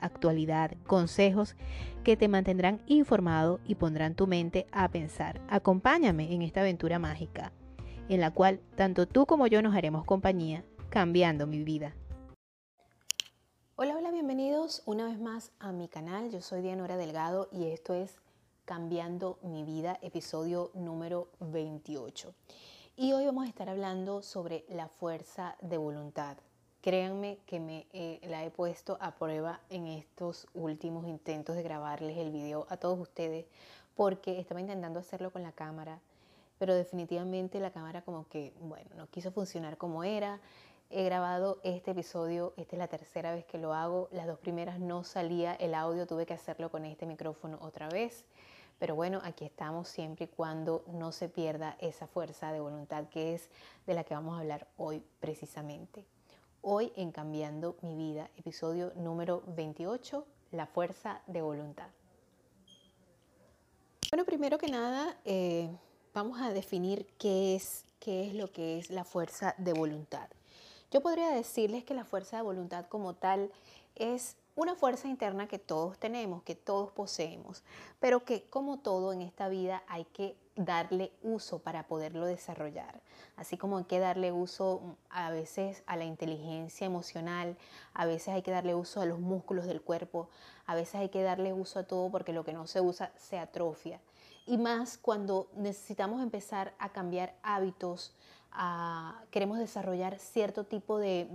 actualidad, consejos que te mantendrán informado y pondrán tu mente a pensar. Acompáñame en esta aventura mágica, en la cual tanto tú como yo nos haremos compañía, cambiando mi vida. Hola, hola, bienvenidos una vez más a mi canal. Yo soy Dianora Delgado y esto es Cambiando mi vida, episodio número 28. Y hoy vamos a estar hablando sobre la fuerza de voluntad. Créanme que me eh, la he puesto a prueba en estos últimos intentos de grabarles el video a todos ustedes porque estaba intentando hacerlo con la cámara, pero definitivamente la cámara como que, bueno, no quiso funcionar como era. He grabado este episodio, esta es la tercera vez que lo hago, las dos primeras no salía el audio, tuve que hacerlo con este micrófono otra vez. Pero bueno, aquí estamos siempre y cuando no se pierda esa fuerza de voluntad que es de la que vamos a hablar hoy precisamente. Hoy en Cambiando mi vida, episodio número 28, la fuerza de voluntad. Bueno, primero que nada, eh, vamos a definir qué es, qué es lo que es la fuerza de voluntad. Yo podría decirles que la fuerza de voluntad como tal es una fuerza interna que todos tenemos, que todos poseemos, pero que como todo en esta vida hay que darle uso para poderlo desarrollar. Así como hay que darle uso a veces a la inteligencia emocional, a veces hay que darle uso a los músculos del cuerpo, a veces hay que darle uso a todo porque lo que no se usa se atrofia. Y más cuando necesitamos empezar a cambiar hábitos, queremos desarrollar cierto tipo de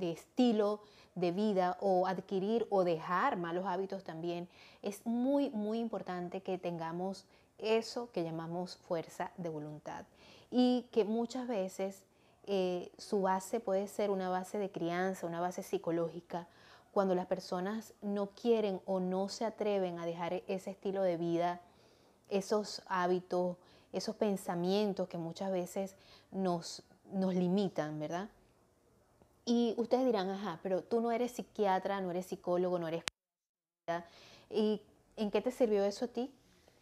estilo de vida o adquirir o dejar malos hábitos también, es muy, muy importante que tengamos eso que llamamos fuerza de voluntad y que muchas veces eh, su base puede ser una base de crianza, una base psicológica, cuando las personas no quieren o no se atreven a dejar ese estilo de vida, esos hábitos, esos pensamientos que muchas veces nos, nos limitan, ¿verdad? Y ustedes dirán, ajá, pero tú no eres psiquiatra, no eres psicólogo, no eres... ¿Y en qué te sirvió eso a ti?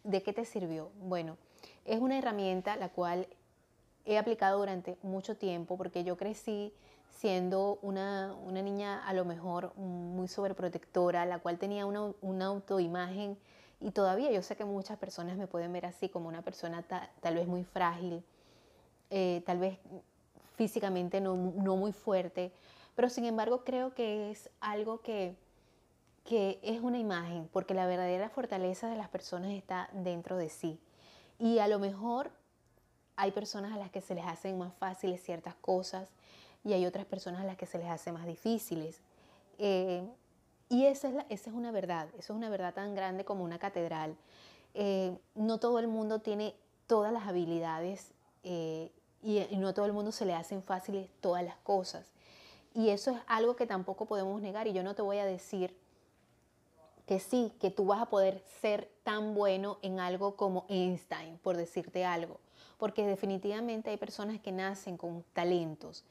¿De qué te sirvió? Bueno, es una herramienta la cual he aplicado durante mucho tiempo porque yo crecí siendo una, niña a lo mejor muy sobreprotectora, la cual tenía una, autoimagen y todavía yo sé que muchas personas me pueden ver así como una persona tal vez muy frágil, eh, tal vez físicamente no, muy fuerte, pero sin embargo creo que es algo que, que es una imagen, porque la verdadera fortaleza de las personas está dentro de sí. Y a lo mejor hay personas a las que se les hacen más fáciles ciertas cosas y hay otras personas a las que se les hace más difíciles. Eh, y esa es, esa es una verdad, eso es una verdad tan grande como una catedral. Eh, no todo el mundo tiene todas las habilidades eh, y, no todo el mundo se le hacen fáciles todas las cosas. Y eso es algo que tampoco podemos negar y yo no te voy a decir que sí, que tú vas a poder ser tan bueno en algo como Einstein, por decirte algo, porque definitivamente hay personas que nacen con talentos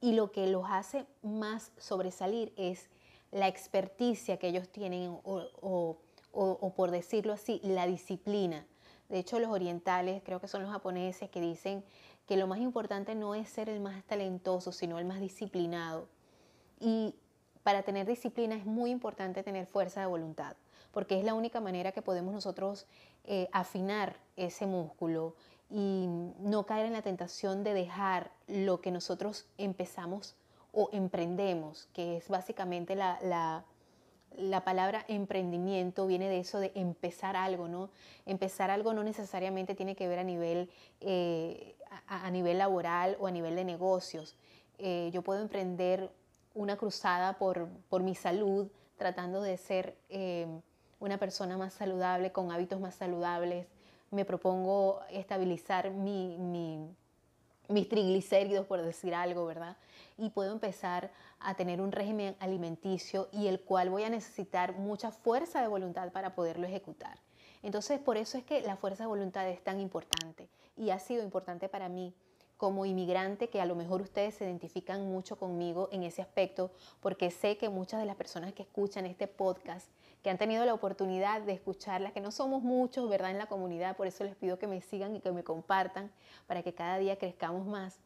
y lo que los hace más sobresalir es la experticia que ellos tienen o, o por decirlo así, la disciplina. De hecho, los orientales, creo que son los japoneses, que dicen que lo más importante no es ser el más talentoso, sino el más disciplinado. Y para tener disciplina es muy importante tener fuerza de voluntad, porque es la única manera que podemos nosotros eh, afinar ese músculo y no caer en la tentación de dejar lo que nosotros empezamos o emprendemos, que es básicamente la, la palabra emprendimiento viene de eso de empezar algo, ¿no? Empezar algo no necesariamente tiene que ver a nivel, eh, a, nivel laboral o a nivel de negocios. Eh, yo puedo emprender una cruzada por, mi salud, tratando de ser eh, una persona más saludable, con hábitos más saludables. Me propongo estabilizar mi, mis triglicéridos, por decir algo, ¿verdad? Y puedo empezar a tener un régimen alimenticio y el cual voy a necesitar mucha fuerza de voluntad para poderlo ejecutar. Entonces, por eso es que la fuerza de voluntad es tan importante y ha sido importante para mí como inmigrante, que a lo mejor ustedes se identifican mucho conmigo en ese aspecto, porque sé que muchas de las personas que escuchan este podcast, que han tenido la oportunidad de escucharla, que no somos muchos, ¿verdad?, en la comunidad, por eso les pido que me sigan y que me compartan para que cada día crezcamos más.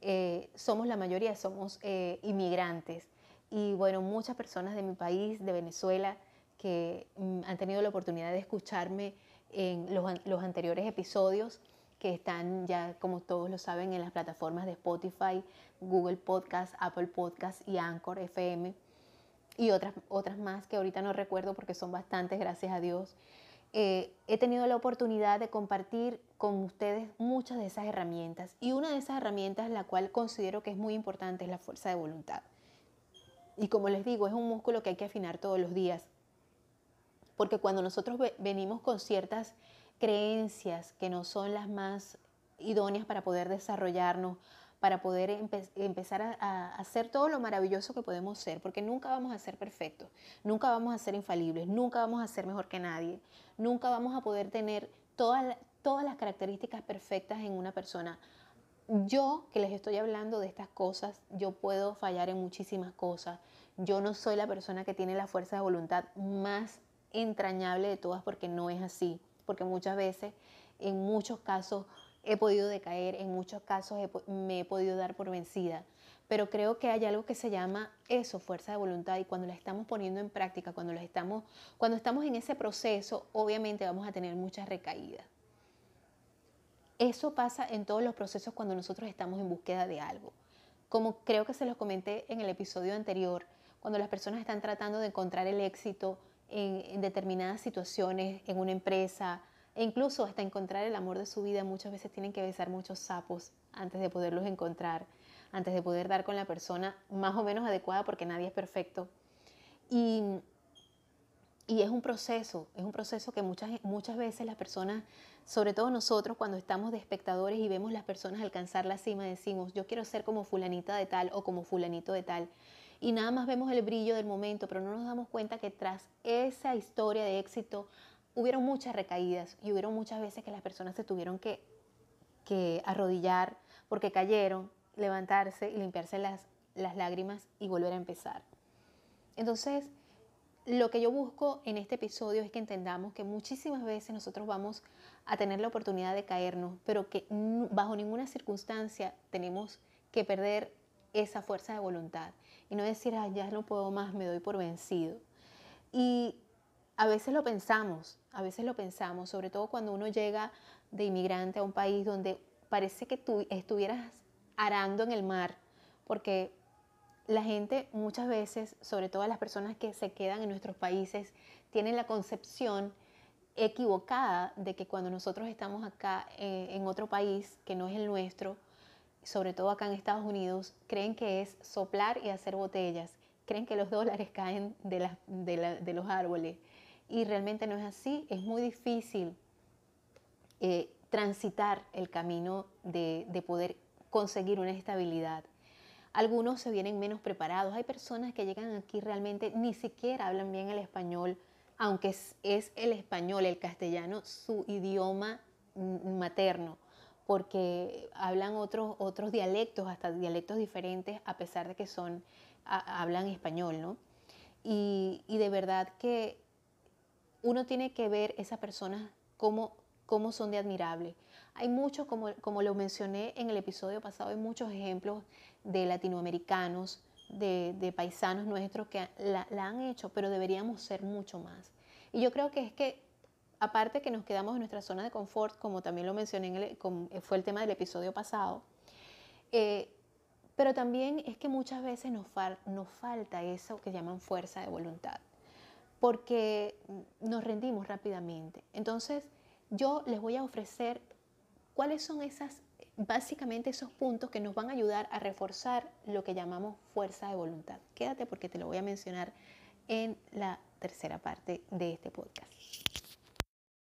Eh, somos la mayoría, somos eh, inmigrantes. Y bueno, muchas personas de mi país, de Venezuela, que mm, han tenido la oportunidad de escucharme en los, anteriores episodios que están ya, como todos lo saben, en las plataformas de Spotify, Google Podcast, Apple Podcast y Anchor FM y otras, otras más que ahorita no recuerdo porque son bastantes, gracias a Dios. Eh, he tenido la oportunidad de compartir con ustedes muchas de esas herramientas y una de esas herramientas la cual considero que es muy importante es la fuerza de voluntad. Y como les digo, es un músculo que hay que afinar todos los días porque cuando nosotros venimos con ciertas creencias que no son las más idóneas para poder desarrollarnos, para poder empezar a, hacer todo lo maravilloso que podemos ser, porque nunca vamos a ser perfectos, nunca vamos a ser infalibles, nunca vamos a ser mejor que nadie, nunca vamos a poder tener todas, todas las características perfectas en una persona. Yo que les estoy hablando de estas cosas, yo puedo fallar en muchísimas cosas. Yo no soy la persona que tiene la fuerza de voluntad más entrañable de todas porque no es así, porque muchas veces, en muchos casos, he podido decaer, en muchos casos me he podido dar por vencida, pero creo que hay algo que se llama eso, fuerza de voluntad, y cuando la estamos poniendo en práctica, cuando, la estamos, cuando estamos en ese proceso, obviamente vamos a tener muchas recaídas. Eso pasa en todos los procesos cuando nosotros estamos en búsqueda de algo. Como creo que se los comenté en el episodio anterior, cuando las personas están tratando de encontrar el éxito en, determinadas situaciones, en una empresa, e incluso hasta encontrar el amor de su vida, muchas veces tienen que besar muchos sapos antes de poderlos encontrar, antes de poder dar con la persona más o menos adecuada, porque nadie es perfecto. Y, y es un proceso, es un proceso que muchas, muchas veces las personas, sobre todo nosotros, cuando estamos de espectadores y vemos las personas alcanzar la cima, decimos, yo quiero ser como fulanita de tal o como fulanito de tal y nada más vemos el brillo del momento, pero no nos damos cuenta que tras esa historia de éxito hubieron muchas recaídas y hubieron muchas veces que las personas se tuvieron que, arrodillar porque cayeron, levantarse y limpiarse las lágrimas y volver a empezar. Entonces, lo que yo busco en este episodio es que entendamos que muchísimas veces nosotros vamos a tener la oportunidad de caernos, pero que bajo ninguna circunstancia tenemos que perder esa fuerza de voluntad y no decir, ah, ya no puedo más, me doy por vencido. Y a veces lo pensamos, a veces lo pensamos, sobre todo cuando uno llega de inmigrante a un país donde parece que tú estuvieras arando en el mar, porque la gente muchas veces, sobre todo las personas que se quedan en nuestros países, tienen la concepción equivocada de que cuando nosotros estamos acá eh, en otro país que no es el nuestro, sobre todo acá en Estados Unidos, creen que es soplar y hacer botellas, creen que los dólares caen de, los árboles. Y realmente no es así, es muy difícil eh, transitar el camino de, de poder conseguir una estabilidad. Algunos se vienen menos preparados, hay personas que llegan aquí realmente ni siquiera hablan bien el español, aunque es, es el español, el castellano, su idioma materno porque hablan otros, otros dialectos, hasta dialectos diferentes, a pesar de que son, hablan español, ¿no? Y, de verdad que uno tiene que ver esas personas cómo, cómo son de admirable. Hay muchos, como, como lo mencioné en el episodio pasado, hay muchos ejemplos de latinoamericanos, de, de paisanos nuestros que la, la han hecho, pero deberíamos ser mucho más. Y yo creo que es que aparte que nos quedamos en nuestra zona de confort, como también lo mencioné, eh, fue el tema del episodio pasado, eh, pero también es que muchas veces nos, nos falta eso que llaman fuerza de voluntad, porque nos rendimos rápidamente. Entonces, yo les voy a ofrecer cuáles son esas, básicamente esos puntos que nos van a ayudar a reforzar lo que llamamos fuerza de voluntad. Quédate porque te lo voy a mencionar en la tercera parte de este podcast.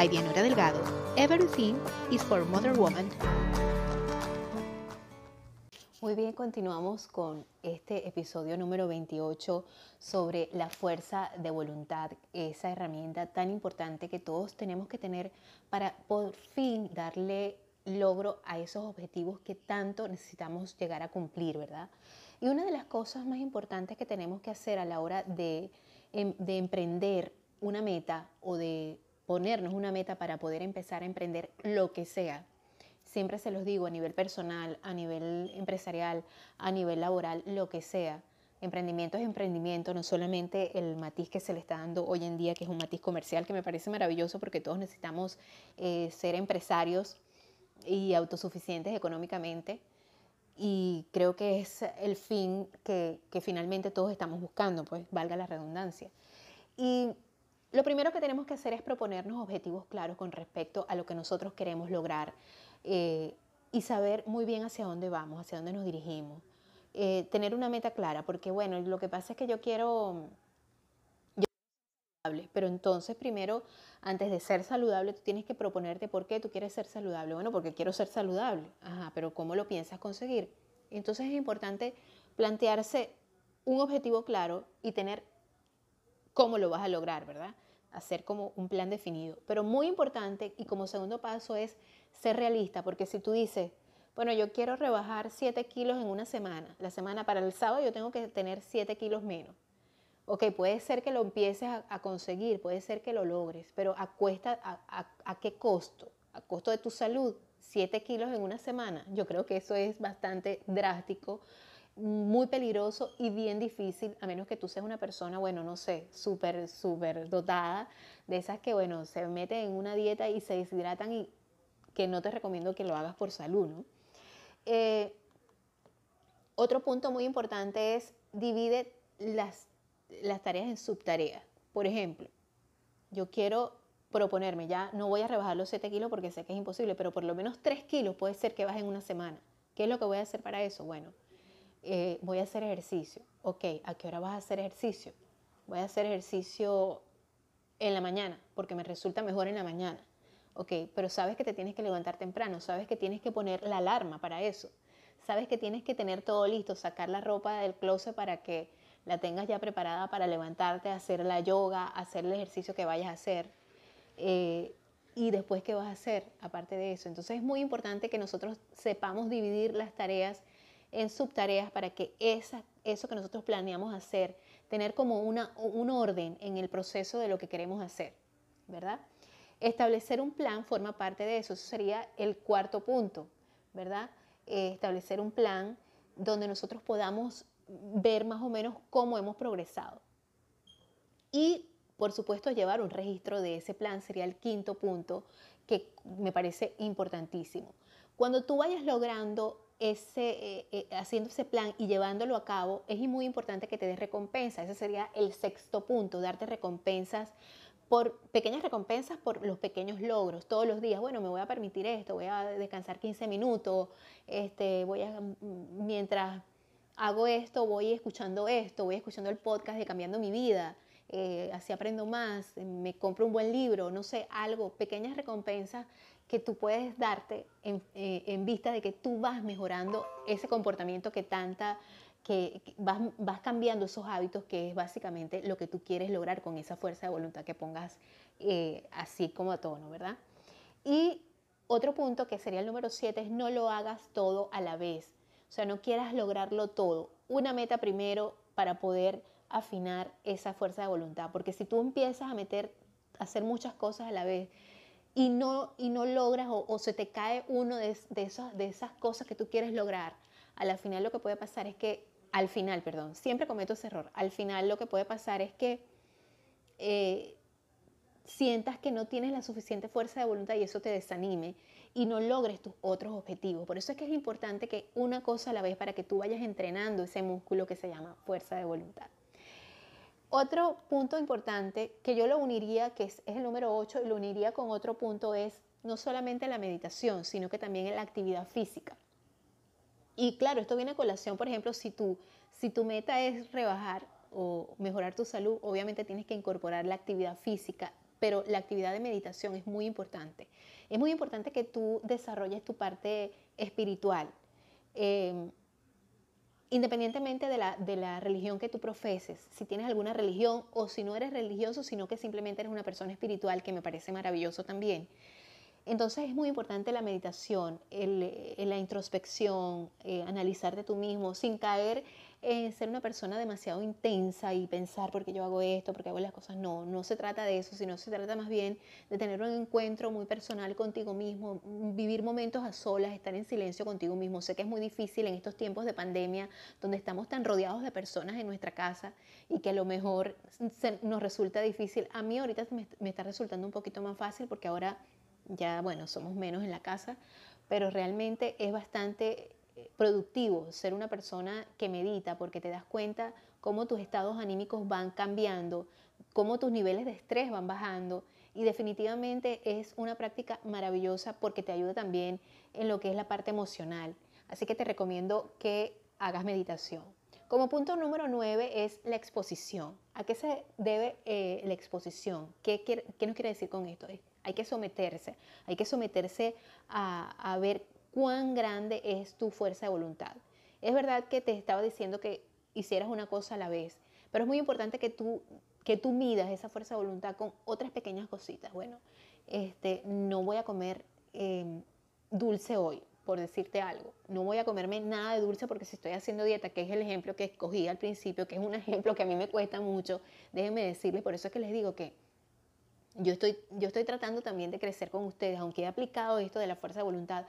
by Dianora Delgado. Everything is for Mother Woman. Muy bien, continuamos con este episodio número 28 sobre la fuerza de voluntad, esa herramienta tan importante que todos tenemos que tener para por fin darle logro a esos objetivos que tanto necesitamos llegar a cumplir, ¿verdad? Y una de las cosas más importantes que tenemos que hacer a la hora de, em, de emprender una meta o de ponernos una meta para poder empezar a emprender lo que sea, siempre se los digo a nivel personal, a nivel empresarial, a nivel laboral, lo que sea. Emprendimiento es emprendimiento, no solamente el matiz que se le está dando hoy en día, que es un matiz comercial, que me parece maravilloso porque todos necesitamos eh, ser empresarios y autosuficientes económicamente. Y creo que es el fin que, que finalmente todos estamos buscando, pues valga la redundancia. Y lo primero que tenemos que hacer es proponernos objetivos claros con respecto a lo que nosotros queremos lograr eh, y saber muy bien hacia dónde vamos, hacia dónde nos dirigimos. Eh, tener una meta clara, porque bueno, lo que pasa es que yo quiero, pero entonces primero, antes de ser saludable, tú tienes que proponerte por qué tú quieres ser saludable. Bueno, porque quiero ser saludable. Ajá, pero ¿cómo lo piensas conseguir? Entonces es importante plantearse un objetivo claro y tener cómo lo vas a lograr, ¿verdad? Hacer como un plan definido. Pero muy importante y como segundo paso es ser realista, porque si tú dices, bueno, yo quiero rebajar 7 kilos en una semana, la semana para el sábado yo tengo que tener 7 kilos menos Ok, puede ser que lo empieces a, conseguir, puede ser que lo logres, pero ¿a, cuesta, a, qué costo? ¿A costo de tu salud? ¿Siete kilos en una semana? Yo creo que eso es bastante drástico, muy peligroso y bien difícil, a menos que tú seas una persona, bueno, no sé, súper, súper dotada, de esas que, bueno, se meten en una dieta y se deshidratan y que no te recomiendo que lo hagas por salud, ¿no? Eh, otro punto muy importante es divide las las tareas en subtareas. Por ejemplo, yo quiero proponerme, ya no voy a rebajar los 7 kilos porque sé que es imposible, pero por lo menos 3 kilos puede ser que baje en una semana. ¿Qué es lo que voy a hacer para eso? Bueno, eh, voy a hacer ejercicio. Ok, ¿a qué hora vas a hacer ejercicio? Voy a hacer ejercicio en la mañana porque me resulta mejor en la mañana. Ok, pero sabes que te tienes que levantar temprano, sabes que tienes que poner la alarma para eso, sabes que tienes que tener todo listo, sacar la ropa del closet para que la tengas ya preparada para levantarte, hacer la yoga, hacer el ejercicio que vayas a hacer. Eh, y después, ¿qué vas a hacer aparte de eso? Entonces es muy importante que nosotros sepamos dividir las tareas en subtareas para que esa, eso que nosotros planeamos hacer, tener como una, un orden en el proceso de lo que queremos hacer, ¿verdad? Establecer un plan forma parte de eso, eso sería el cuarto punto, ¿verdad? Eh, establecer un plan donde nosotros podamos ver más o menos cómo hemos progresado. Y, por supuesto, llevar un registro de ese plan sería el quinto punto que me parece importantísimo. Cuando tú vayas logrando eh, eh, haciendo ese plan y llevándolo a cabo, es muy importante que te des recompensa. Ese sería el sexto punto, darte recompensas por pequeñas recompensas por los pequeños logros todos los días. Bueno, me voy a permitir esto, voy a descansar 15 minutos, este, voy a, mientras hago esto, voy escuchando esto, voy escuchando el podcast de Cambiando mi vida, eh, así aprendo más, me compro un buen libro, no sé, algo, pequeñas recompensas que tú puedes darte en, eh, vista de que tú vas mejorando ese comportamiento que tanta, que, vas, cambiando esos hábitos, que es básicamente lo que tú quieres lograr con esa fuerza de voluntad que pongas eh, así como a tono, ¿verdad? Y otro punto que sería el número 7 es no lo hagas todo a la vez. O sea, no quieras lograrlo todo. Una meta primero para poder afinar esa fuerza de voluntad. Porque si tú empiezas a meter, a hacer muchas cosas a la vez y no, y no logras o, se te cae uno de, esas, de esas cosas que tú quieres lograr, a la final lo que puede pasar es que, al final, perdón, siempre cometo ese error. Al final lo que puede pasar es que eh, sientas que no tienes la suficiente fuerza de voluntad y eso te desanime y no logres tus otros objetivos. Por eso es que es importante que una cosa a la vez para que tú vayas entrenando ese músculo que se llama fuerza de voluntad. Otro punto importante que yo lo uniría, que es, el número 8, y lo uniría con otro punto es no solamente la meditación, sino que también la actividad física. Y claro, esto viene a colación, por ejemplo, si tu, si tu meta es rebajar o mejorar tu salud, obviamente tienes que incorporar la actividad física, pero la actividad de meditación es muy importante. Es muy importante que tú desarrolles tu parte espiritual. Em, independientemente de la, de la, religión que tú profeses, si tienes alguna religión o si no eres religioso, sino que simplemente eres una persona espiritual, que me parece maravilloso también. Entonces es muy importante la meditación, la introspección, eh, analizarte tú mismo, sin caer en ser una persona demasiado intensa y pensar por qué yo hago esto, por qué hago las cosas. No, no se trata de eso, sino se trata más bien de tener un encuentro muy personal contigo mismo, vivir momentos a solas, estar en silencio contigo mismo. Sé que es muy difícil en estos tiempos de pandemia, donde estamos tan rodeados de personas en nuestra casa y que a lo mejor nos resulta difícil. A mí ahorita me está resultando un poquito más fácil porque ahora ya, bueno, somos menos en la casa, pero realmente es bastante eh, productivo ser una persona que medita porque te das cuenta cómo tus estados anímicos van cambiando, cómo tus niveles de estrés van bajando y definitivamente es una práctica maravillosa porque te ayuda también en lo que es la parte emocional. Así que te recomiendo que hagas meditación. Como punto número nueve es la exposición. ¿A qué se debe eh, la exposición? ¿Qué, ¿Qué, nos quiere decir con esto? Hay que someterse, hay que someterse a, ver cuán grande es tu fuerza de voluntad. Es verdad que te estaba diciendo que hicieras una cosa a la vez, pero es muy importante que tú, que tú midas esa fuerza de voluntad con otras pequeñas cositas. Bueno, este, no voy a comer em, dulce hoy, por decirte algo. No voy a comerme nada de dulce porque si estoy haciendo dieta, que es el ejemplo que escogí al principio, que es un ejemplo que a mí me cuesta mucho, déjenme decirles, por eso es que les digo que yo estoy, yo estoy tratando también de crecer con ustedes, aunque he aplicado esto de la fuerza de voluntad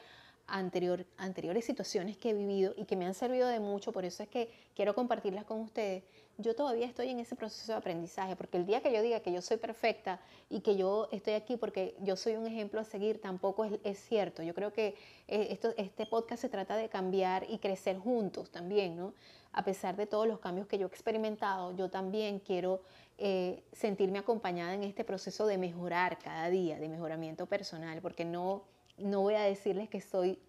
anterior, anteriores situaciones que he vivido y que me han servido de mucho, por eso es que quiero compartirlas con ustedes. Yo todavía estoy en ese proceso de aprendizaje, porque el día que yo diga que yo soy perfecta y que yo estoy aquí porque yo soy un ejemplo a seguir, tampoco es, cierto. Yo creo que eh, este podcast se trata de cambiar y crecer juntos también, ¿no? A pesar de todos los cambios que yo he experimentado, yo también quiero eh, sentirme acompañada en este proceso de mejorar cada día, de mejoramiento personal, porque no, no voy a decirles que soy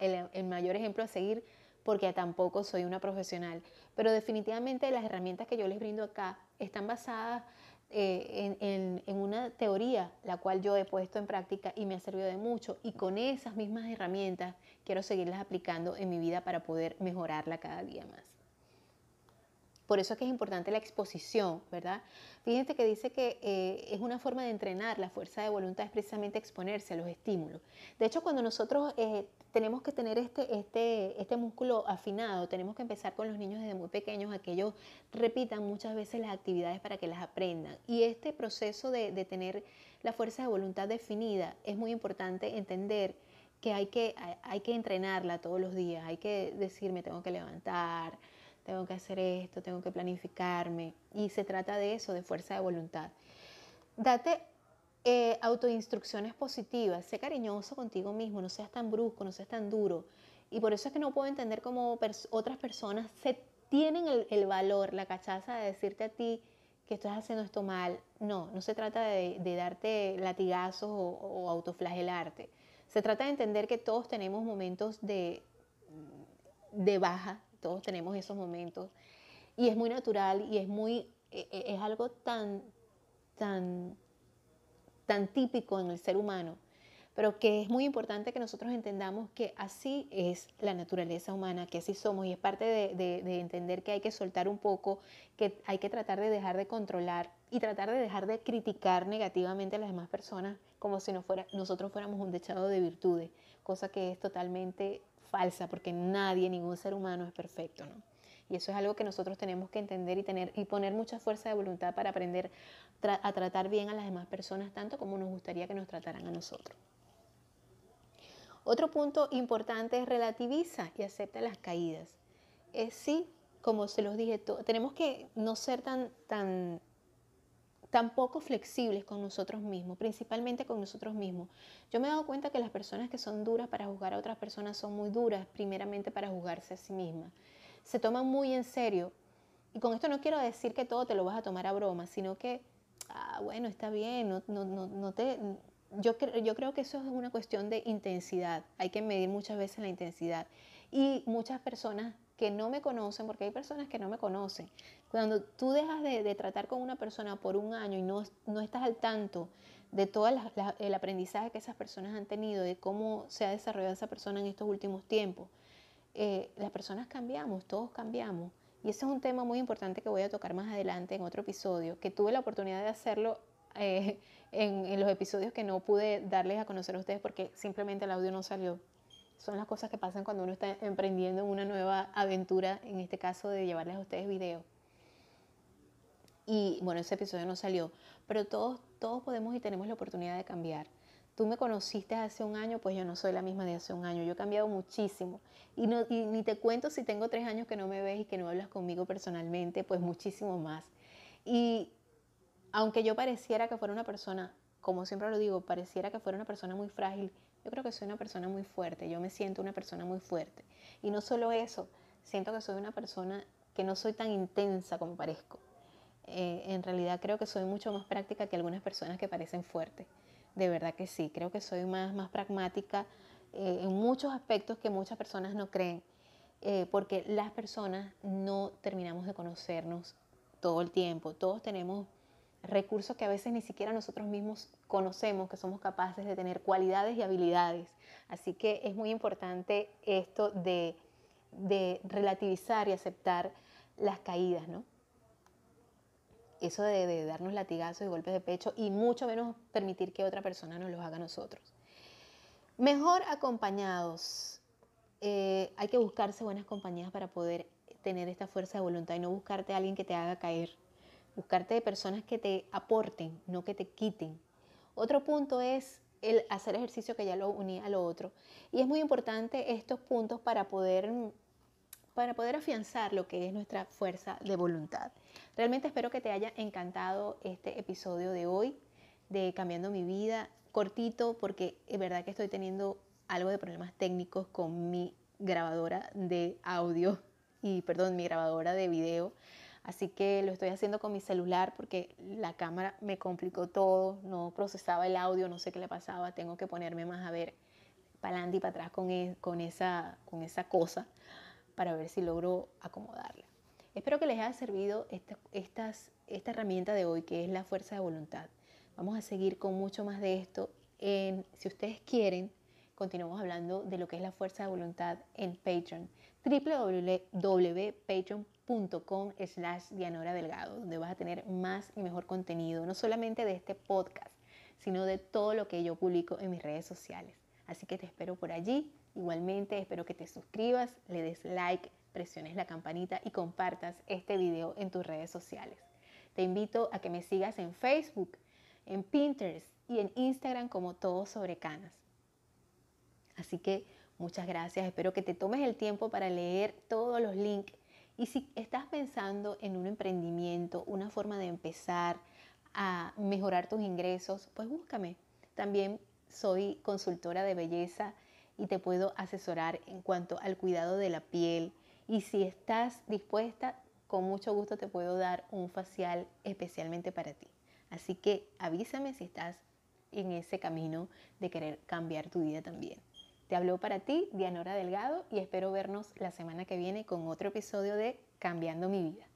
el, mayor ejemplo a seguir, porque tampoco soy una profesional, pero definitivamente las herramientas que yo les brindo acá están basadas eh, en, una teoría la cual yo he puesto en práctica y me ha servido de mucho y con esas mismas herramientas quiero seguirlas aplicando en mi vida para poder mejorarla cada día más. Por eso es que es importante la exposición, ¿verdad? Fíjense que dice que eh, es una forma de entrenar la fuerza de voluntad, es precisamente exponerse a los estímulos. De hecho, cuando nosotros eh, tenemos que tener este, este, este músculo afinado, tenemos que empezar con los niños desde muy pequeños a que ellos repitan muchas veces las actividades para que las aprendan. Y este proceso de, de tener la fuerza de voluntad definida es muy importante entender que hay, que hay que entrenarla todos los días, hay que decir, me tengo que levantar, tengo que hacer esto, tengo que planificarme. Y se trata de eso, de fuerza de voluntad. Date eh, autoinstrucciones positivas, sé cariñoso contigo mismo, no seas tan brusco, no seas tan duro. Y por eso es que no puedo entender cómo otras personas se tienen el, valor, la cachaza de decirte a ti que estás haciendo esto mal. No, no se trata de, darte latigazos o, o autoflagelarte. Se trata de entender que todos tenemos momentos de, de baja, todos tenemos esos momentos. Y es muy natural y es muy e, e, es algo tan tan tan típico en el ser humano, pero que es muy importante que nosotros entendamos que así es la naturaleza humana, que así somos y es parte de, entender que hay que soltar un poco, que hay que tratar de dejar de controlar y tratar de dejar de criticar negativamente a las demás personas como si no fuera, nosotros fuéramos un dechado de virtudes, cosa que es totalmente falsa, porque nadie, ningún ser humano es perfecto, ¿no? Y eso es algo que nosotros tenemos que entender y, tener, y poner mucha fuerza de voluntad para aprender a tratar bien a las demás personas, tanto como nos gustaría que nos trataran a nosotros. Otro punto importante es relativiza y acepta las caídas. Es sí, como se los dije, tenemos que no ser tan, tan, tan poco flexibles con nosotros mismos, principalmente con nosotros mismos. Yo me he dado cuenta que las personas que son duras para juzgar a otras personas son muy duras, primeramente para juzgarse a sí mismas. Se toman muy en serio. Y con esto no quiero decir que todo te lo vas a tomar a broma, sino que, ah, bueno, está bien, no, no, no, no te, yo, yo creo que eso es una cuestión de intensidad. Hay que medir muchas veces la intensidad. Y muchas personas que no me conocen, porque hay personas que no me conocen. Cuando tú dejas de, tratar con una persona por un año y no, no estás al tanto de todo el aprendizaje que esas personas han tenido, de cómo se ha desarrollado esa persona en estos últimos tiempos, eh, las personas cambiamos, todos cambiamos. Y ese es un tema muy importante que voy a tocar más adelante en otro episodio, que tuve la oportunidad de hacerlo eh, en, en los episodios que no pude darles a conocer a ustedes porque simplemente el audio no salió son las cosas que pasan cuando uno está emprendiendo una nueva aventura, en este caso de llevarles a ustedes video. Y bueno, ese episodio no salió, pero todos, todos podemos y tenemos la oportunidad de cambiar. Tú me conociste hace un año, pues yo no soy la misma de hace un año. Yo he cambiado muchísimo. Y, no, y ni te cuento si tengo tres años que no me ves y que no hablas conmigo personalmente, pues muchísimo más. Y aunque yo pareciera que fuera una persona, como siempre lo digo, pareciera que fuera una persona muy frágil, yo creo que soy una persona muy fuerte, yo me siento una persona muy fuerte. Y no solo eso, siento que soy una persona que no soy tan intensa como parezco. Eh, en realidad creo que soy mucho más práctica que algunas personas que parecen fuertes. De verdad que sí, creo que soy más, más pragmática eh, en muchos aspectos que muchas personas no creen. Eh, porque las personas no terminamos de conocernos todo el tiempo. Todos tenemos recursos que a veces ni siquiera nosotros mismos conocemos, que somos capaces de tener cualidades y habilidades. Así que es muy importante esto de, relativizar y aceptar las caídas, ¿no? Eso de, darnos latigazos y golpes de pecho y mucho menos permitir que otra persona nos los haga a nosotros. Mejor acompañados. Eh, hay que buscarse buenas compañías para poder tener esta fuerza de voluntad y no buscarte a alguien que te haga caer buscarte de personas que te aporten, no que te quiten. Otro punto es el hacer ejercicio que ya lo unía a lo otro. Y es muy importante estos puntos para poder, para poder afianzar lo que es nuestra fuerza de voluntad. Realmente espero que te haya encantado este episodio de hoy de Cambiando mi vida, cortito porque es verdad que estoy teniendo algo de problemas técnicos con mi grabadora de audio y perdón, mi grabadora de video. Así que lo estoy haciendo con mi celular porque la cámara me complicó todo, no procesaba el audio, no sé qué le pasaba, tengo que ponerme más a ver para adelante y para atrás con, e, con, esa, con esa cosa para ver si logro acomodarla. Espero que les haya servido esta, estas, esta herramienta de hoy que es la fuerza de voluntad. Vamos a seguir con mucho más de esto. En, si ustedes quieren, continuamos hablando de lo que es la fuerza de voluntad en Patreon www.patreon.com slash Dianora Delgado, donde vas a tener más y mejor contenido, no solamente de este podcast, sino de todo lo que yo publico en mis redes sociales. Así que te espero por allí. Igualmente espero que te suscribas, le des like, presiones la campanita y compartas este video en tus redes sociales. Te invito a que me sigas en Facebook, en Pinterest y en Instagram como Todo sobre Canas. Así que Muchas gracias, espero que te tomes el tiempo para leer todos los links. Y si estás pensando en un emprendimiento, una forma de empezar a mejorar tus ingresos, pues búscame. También soy consultora de belleza y te puedo asesorar en cuanto al cuidado de la piel. Y si estás dispuesta, con mucho gusto te puedo dar un facial especialmente para ti. Así que avísame si estás en ese camino de querer cambiar tu vida también. Te habló para ti Dianora Delgado y espero vernos la semana que viene con otro episodio de Cambiando mi vida.